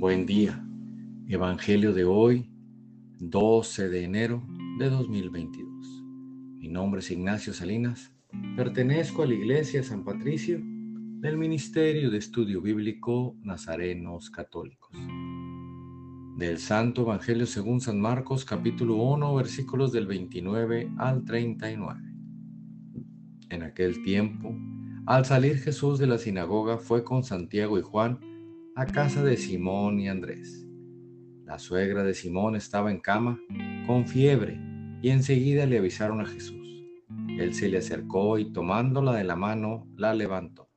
Buen día. Evangelio de hoy, 12 de enero de 2022. Mi nombre es Ignacio Salinas. Pertenezco a la Iglesia San Patricio del Ministerio de Estudio Bíblico Nazarenos Católicos. Del Santo Evangelio según San Marcos capítulo 1 versículos del 29 al 39. En aquel tiempo, al salir Jesús de la sinagoga fue con Santiago y Juan a casa de Simón y Andrés. La suegra de Simón estaba en cama, con fiebre, y enseguida le avisaron a Jesús. Él se le acercó y tomándola de la mano, la levantó.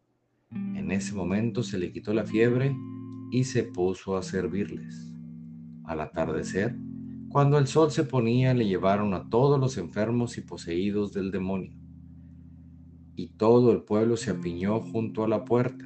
En ese momento se le quitó la fiebre y se puso a servirles. Al atardecer, cuando el sol se ponía, le llevaron a todos los enfermos y poseídos del demonio y todo el pueblo se apiñó junto a la puerta.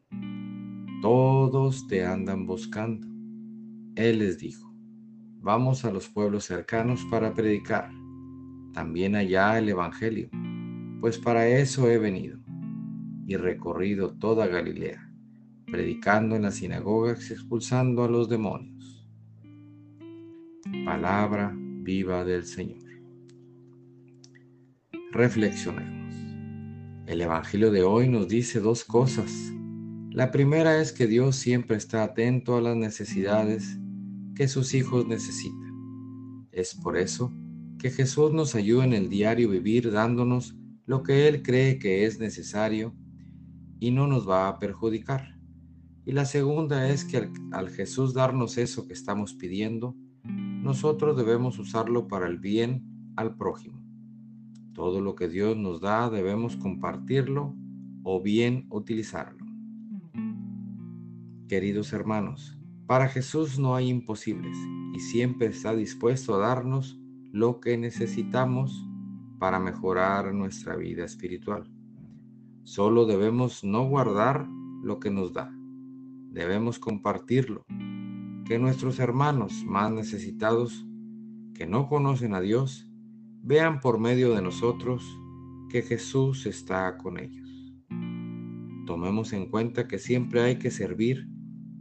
todos te andan buscando. Él les dijo, vamos a los pueblos cercanos para predicar, también allá el Evangelio, pues para eso he venido y recorrido toda Galilea, predicando en las sinagogas y expulsando a los demonios. Palabra viva del Señor. Reflexionemos. El Evangelio de hoy nos dice dos cosas. La primera es que Dios siempre está atento a las necesidades que sus hijos necesitan. Es por eso que Jesús nos ayuda en el diario vivir dándonos lo que Él cree que es necesario y no nos va a perjudicar. Y la segunda es que al, Jesús darnos eso que estamos pidiendo, nosotros debemos usarlo para el bien al prójimo. Todo lo que Dios nos da debemos compartirlo o bien utilizarlo. Queridos hermanos, para Jesús no hay imposibles y siempre está dispuesto a darnos lo que necesitamos para mejorar nuestra vida espiritual. Solo debemos no guardar lo que nos da, debemos compartirlo. Que nuestros hermanos más necesitados, que no conocen a Dios, vean por medio de nosotros que Jesús está con ellos. Tomemos en cuenta que siempre hay que servir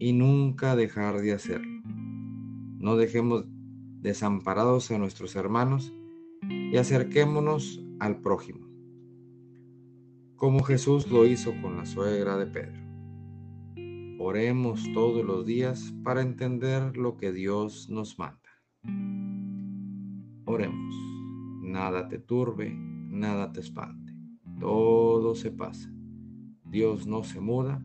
y nunca dejar de hacerlo. No dejemos desamparados a nuestros hermanos y acerquémonos al prójimo, como Jesús lo hizo con la suegra de Pedro. Oremos todos los días para entender lo que Dios nos manda. Oremos nada te turbe, nada te espante. Todo se pasa. Dios no se muda,